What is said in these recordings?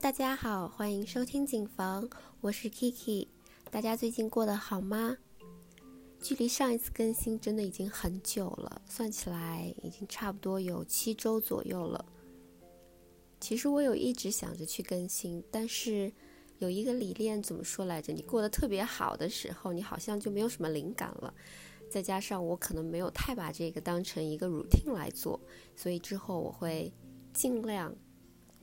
大家好，欢迎收听警房，我是 Kiki。大家最近过得好吗？距离上一次更新真的已经很久了，算起来已经差不多有七周左右了。其实我有一直想着去更新，但是有一个理念怎么说来着？你过得特别好的时候，你好像就没有什么灵感了。再加上我可能没有太把这个当成一个 routine 来做，所以之后我会尽量。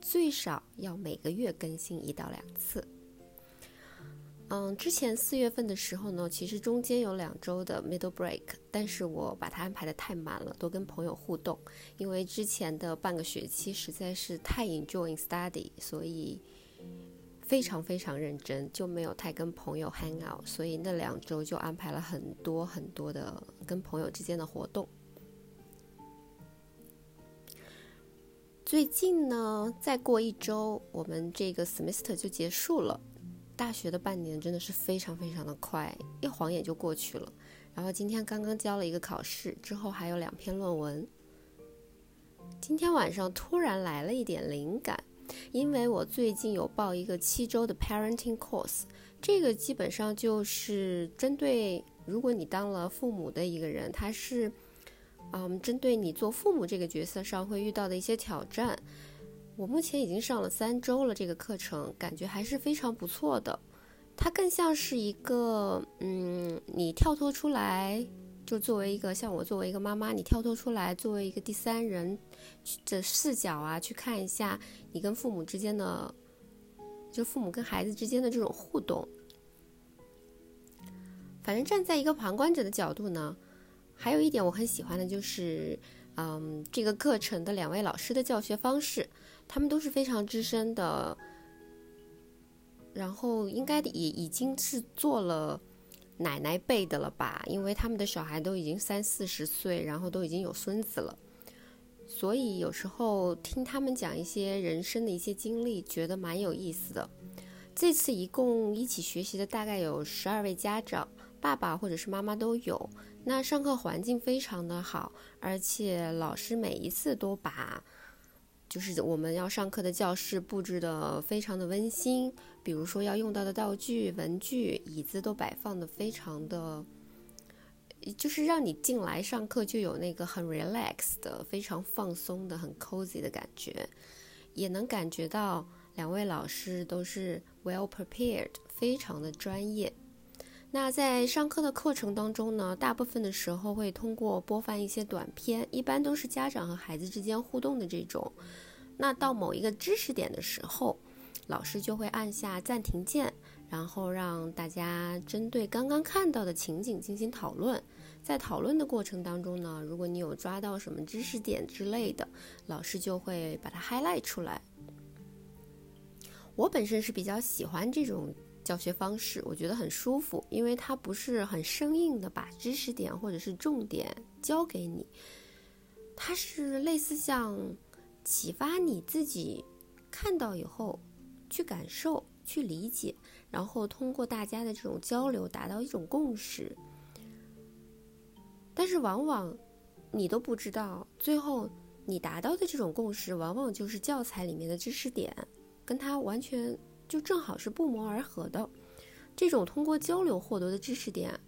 最少要每个月更新一到两次。嗯，之前四月份的时候呢，其实中间有两周的 middle break，但是我把它安排的太满了，都跟朋友互动。因为之前的半个学期实在是太 enjoying study，所以非常非常认真，就没有太跟朋友 hang out，所以那两周就安排了很多很多的跟朋友之间的活动。最近呢，再过一周，我们这个 semester 就结束了。大学的半年真的是非常非常的快，一晃眼就过去了。然后今天刚刚交了一个考试，之后还有两篇论文。今天晚上突然来了一点灵感，因为我最近有报一个七周的 parenting course，这个基本上就是针对如果你当了父母的一个人，他是。嗯，针对你做父母这个角色上会遇到的一些挑战，我目前已经上了三周了，这个课程感觉还是非常不错的。它更像是一个，嗯，你跳脱出来，就作为一个像我作为一个妈妈，你跳脱出来，作为一个第三人的视角啊，去看一下你跟父母之间的，就父母跟孩子之间的这种互动。反正站在一个旁观者的角度呢。还有一点我很喜欢的就是，嗯，这个课程的两位老师的教学方式，他们都是非常资深的，然后应该也已经是做了奶奶辈的了吧，因为他们的小孩都已经三四十岁，然后都已经有孙子了，所以有时候听他们讲一些人生的一些经历，觉得蛮有意思的。这次一共一起学习的大概有十二位家长。爸爸或者是妈妈都有，那上课环境非常的好，而且老师每一次都把，就是我们要上课的教室布置的非常的温馨，比如说要用到的道具、文具、椅子都摆放的非常的，就是让你进来上课就有那个很 relax 的、非常放松的、很 cozy 的感觉，也能感觉到两位老师都是 well prepared，非常的专业。那在上课的课程当中呢，大部分的时候会通过播放一些短片，一般都是家长和孩子之间互动的这种。那到某一个知识点的时候，老师就会按下暂停键，然后让大家针对刚刚看到的情景进行讨论。在讨论的过程当中呢，如果你有抓到什么知识点之类的，老师就会把它 highlight 出来。我本身是比较喜欢这种。教学方式我觉得很舒服，因为它不是很生硬的把知识点或者是重点教给你，它是类似像启发你自己看到以后去感受、去理解，然后通过大家的这种交流达到一种共识。但是往往你都不知道，最后你达到的这种共识，往往就是教材里面的知识点跟它完全。就正好是不谋而合的，这种通过交流获得的知识点，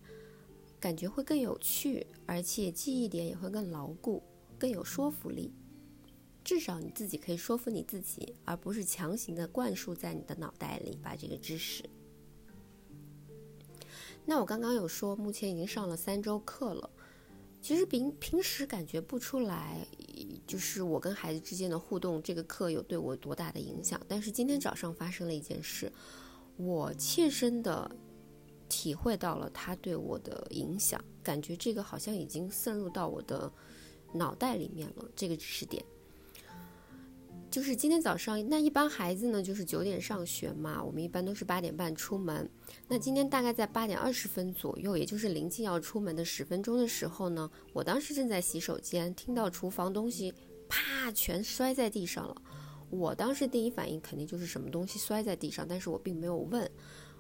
感觉会更有趣，而且记忆点也会更牢固，更有说服力。至少你自己可以说服你自己，而不是强行的灌输在你的脑袋里把这个知识。那我刚刚有说，目前已经上了三周课了。其实平平时感觉不出来，就是我跟孩子之间的互动，这个课有对我多大的影响。但是今天早上发生了一件事，我切身的体会到了他对我的影响，感觉这个好像已经渗入到我的脑袋里面了，这个知识点。就是今天早上，那一般孩子呢，就是九点上学嘛，我们一般都是八点半出门。那今天大概在八点二十分左右，也就是临近要出门的十分钟的时候呢，我当时正在洗手间，听到厨房东西啪全摔在地上了。我当时第一反应肯定就是什么东西摔在地上，但是我并没有问。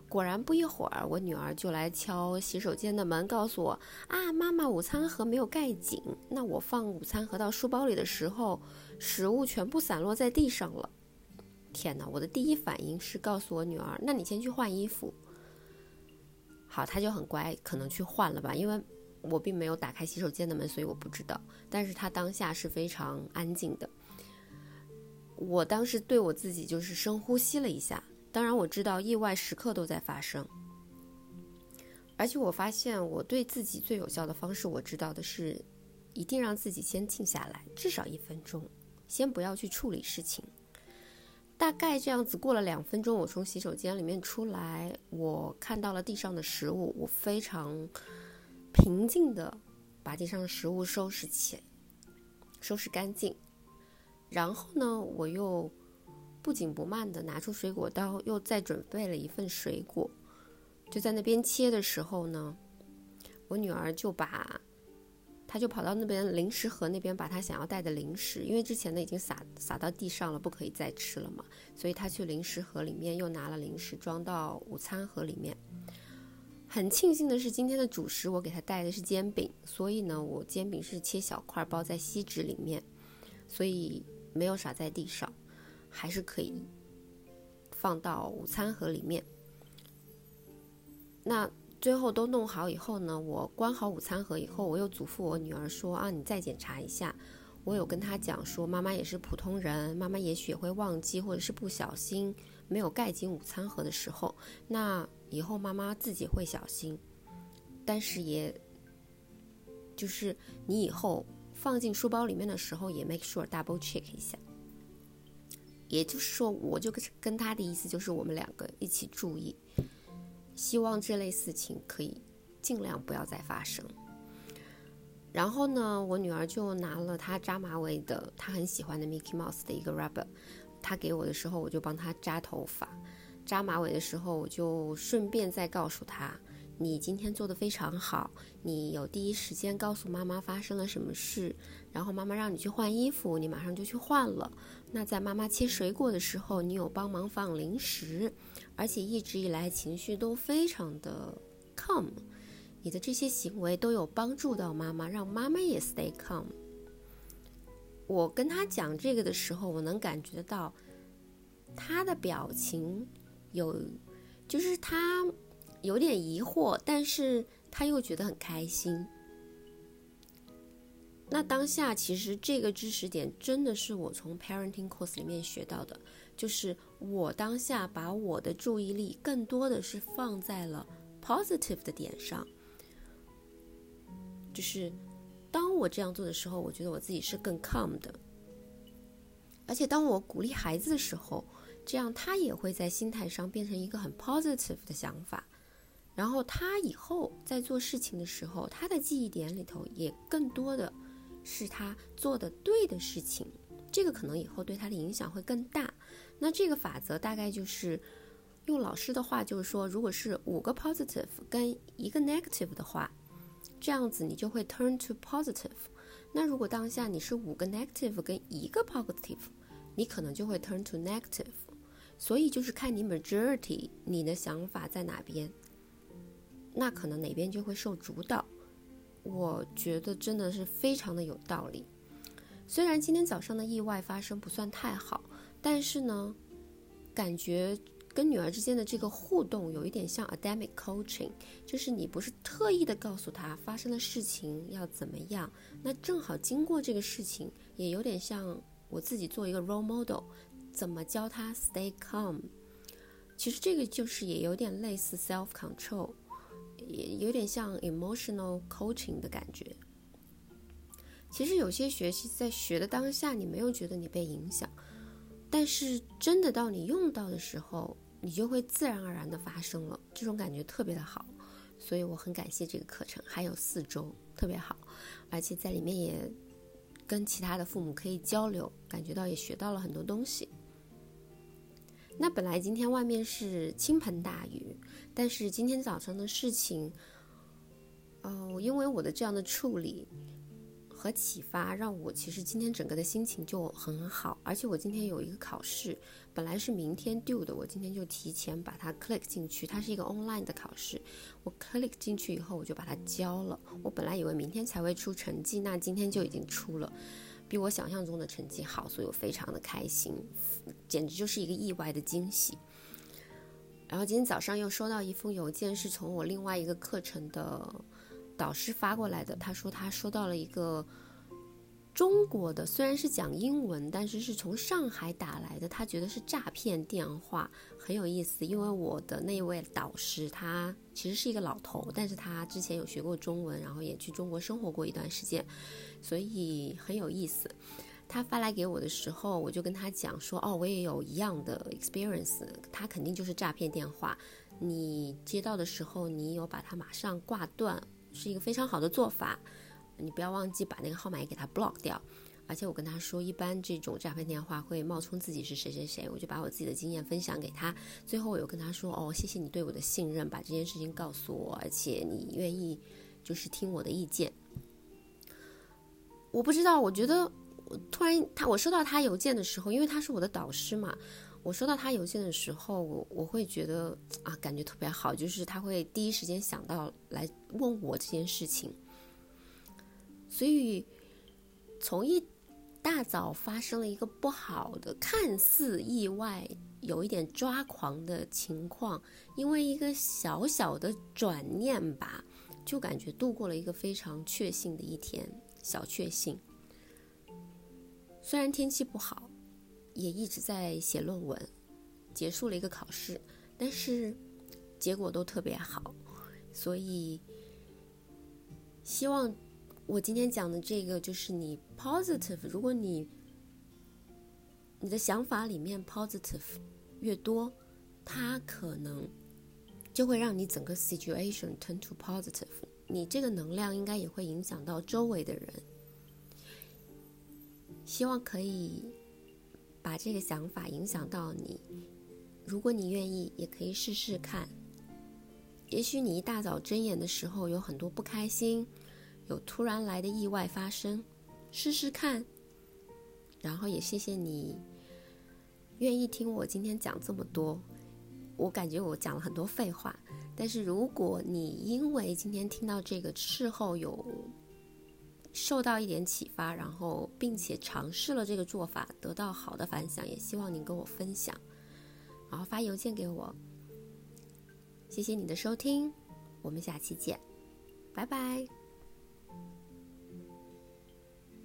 果然不一会儿，我女儿就来敲洗手间的门，告诉我啊，妈妈午餐盒没有盖紧。那我放午餐盒到书包里的时候，食物全部散落在地上了。天哪！我的第一反应是告诉我女儿：“那你先去换衣服。”好，她就很乖，可能去换了吧，因为我并没有打开洗手间的门，所以我不知道。但是她当下是非常安静的。我当时对我自己就是深呼吸了一下。当然，我知道意外时刻都在发生，而且我发现我对自己最有效的方式，我知道的是，一定让自己先静下来，至少一分钟，先不要去处理事情。大概这样子过了两分钟，我从洗手间里面出来，我看到了地上的食物，我非常平静的把地上的食物收拾起来，收拾干净，然后呢，我又。不紧不慢地拿出水果刀，又再准备了一份水果。就在那边切的时候呢，我女儿就把，她就跑到那边零食盒那边，把她想要带的零食，因为之前呢已经撒撒到地上了，不可以再吃了嘛，所以她去零食盒里面又拿了零食装到午餐盒里面。很庆幸的是，今天的主食我给她带的是煎饼，所以呢，我煎饼是切小块包在锡纸里面，所以没有撒在地上。还是可以放到午餐盒里面。那最后都弄好以后呢，我关好午餐盒以后，我又嘱咐我女儿说：“啊，你再检查一下。”我有跟她讲说：“妈妈也是普通人，妈妈也许会忘记，或者是不小心没有盖紧午餐盒的时候。那以后妈妈自己会小心，但是也就是你以后放进书包里面的时候，也 make sure double check 一下。”也就是说，我就跟跟他的意思就是，我们两个一起注意，希望这类事情可以尽量不要再发生。然后呢，我女儿就拿了她扎马尾的，她很喜欢的 Mickey Mouse 的一个 rubber，她给我的时候，我就帮她扎头发。扎马尾的时候，我就顺便再告诉她。你今天做的非常好，你有第一时间告诉妈妈发生了什么事，然后妈妈让你去换衣服，你马上就去换了。那在妈妈切水果的时候，你有帮忙放零食，而且一直以来情绪都非常的 calm，你的这些行为都有帮助到妈妈，让妈妈也 stay calm。我跟他讲这个的时候，我能感觉到他的表情有，就是他。有点疑惑，但是他又觉得很开心。那当下其实这个知识点真的是我从 parenting course 里面学到的，就是我当下把我的注意力更多的是放在了 positive 的点上。就是当我这样做的时候，我觉得我自己是更 calm 的。而且当我鼓励孩子的时候，这样他也会在心态上变成一个很 positive 的想法。然后他以后在做事情的时候，他的记忆点里头也更多的是他做的对的事情，这个可能以后对他的影响会更大。那这个法则大概就是用老师的话就是说，如果是五个 positive 跟一个 negative 的话，这样子你就会 turn to positive。那如果当下你是五个 negative 跟一个 positive，你可能就会 turn to negative。所以就是看你 majority 你的想法在哪边。那可能哪边就会受主导，我觉得真的是非常的有道理。虽然今天早上的意外发生不算太好，但是呢，感觉跟女儿之间的这个互动有一点像 academic coaching，就是你不是特意的告诉她发生的事情要怎么样，那正好经过这个事情，也有点像我自己做一个 role model，怎么教她 stay calm。其实这个就是也有点类似 self control。也有点像 emotional coaching 的感觉。其实有些学习在学的当下，你没有觉得你被影响，但是真的到你用到的时候，你就会自然而然的发生了，这种感觉特别的好。所以我很感谢这个课程，还有四周特别好，而且在里面也跟其他的父母可以交流，感觉到也学到了很多东西。那本来今天外面是倾盆大雨，但是今天早上的事情，哦，因为我的这样的处理和启发，让我其实今天整个的心情就很好。而且我今天有一个考试，本来是明天 due 的，我今天就提前把它 click 进去。它是一个 online 的考试，我 click 进去以后，我就把它交了。我本来以为明天才会出成绩，那今天就已经出了。比我想象中的成绩好，所以我非常的开心，简直就是一个意外的惊喜。然后今天早上又收到一封邮件，是从我另外一个课程的导师发过来的。他说他收到了一个中国的，虽然是讲英文，但是是从上海打来的，他觉得是诈骗电话，很有意思。因为我的那位导师他其实是一个老头，但是他之前有学过中文，然后也去中国生活过一段时间，所以很有意思。他发来给我的时候，我就跟他讲说：“哦，我也有一样的 experience，他肯定就是诈骗电话。你接到的时候，你有把它马上挂断，是一个非常好的做法。你不要忘记把那个号码也给他 block 掉。而且我跟他说，一般这种诈骗电话会冒充自己是谁谁谁，我就把我自己的经验分享给他。最后我又跟他说：哦，谢谢你对我的信任，把这件事情告诉我，而且你愿意就是听我的意见。我不知道，我觉得。”突然，他我收到他邮件的时候，因为他是我的导师嘛，我收到他邮件的时候，我我会觉得啊，感觉特别好，就是他会第一时间想到来问我这件事情。所以从一大早发生了一个不好的、看似意外、有一点抓狂的情况，因为一个小小的转念吧，就感觉度过了一个非常确幸的一天，小确幸。虽然天气不好，也一直在写论文，结束了一个考试，但是结果都特别好，所以希望我今天讲的这个就是你 positive，如果你你的想法里面 positive 越多，它可能就会让你整个 situation turn to positive，你这个能量应该也会影响到周围的人。希望可以把这个想法影响到你。如果你愿意，也可以试试看。也许你一大早睁眼的时候有很多不开心，有突然来的意外发生，试试看。然后也谢谢你愿意听我今天讲这么多。我感觉我讲了很多废话，但是如果你因为今天听到这个事后有。受到一点启发，然后并且尝试了这个做法，得到好的反响，也希望您跟我分享，然后发邮件给我。谢谢你的收听，我们下期见，拜拜。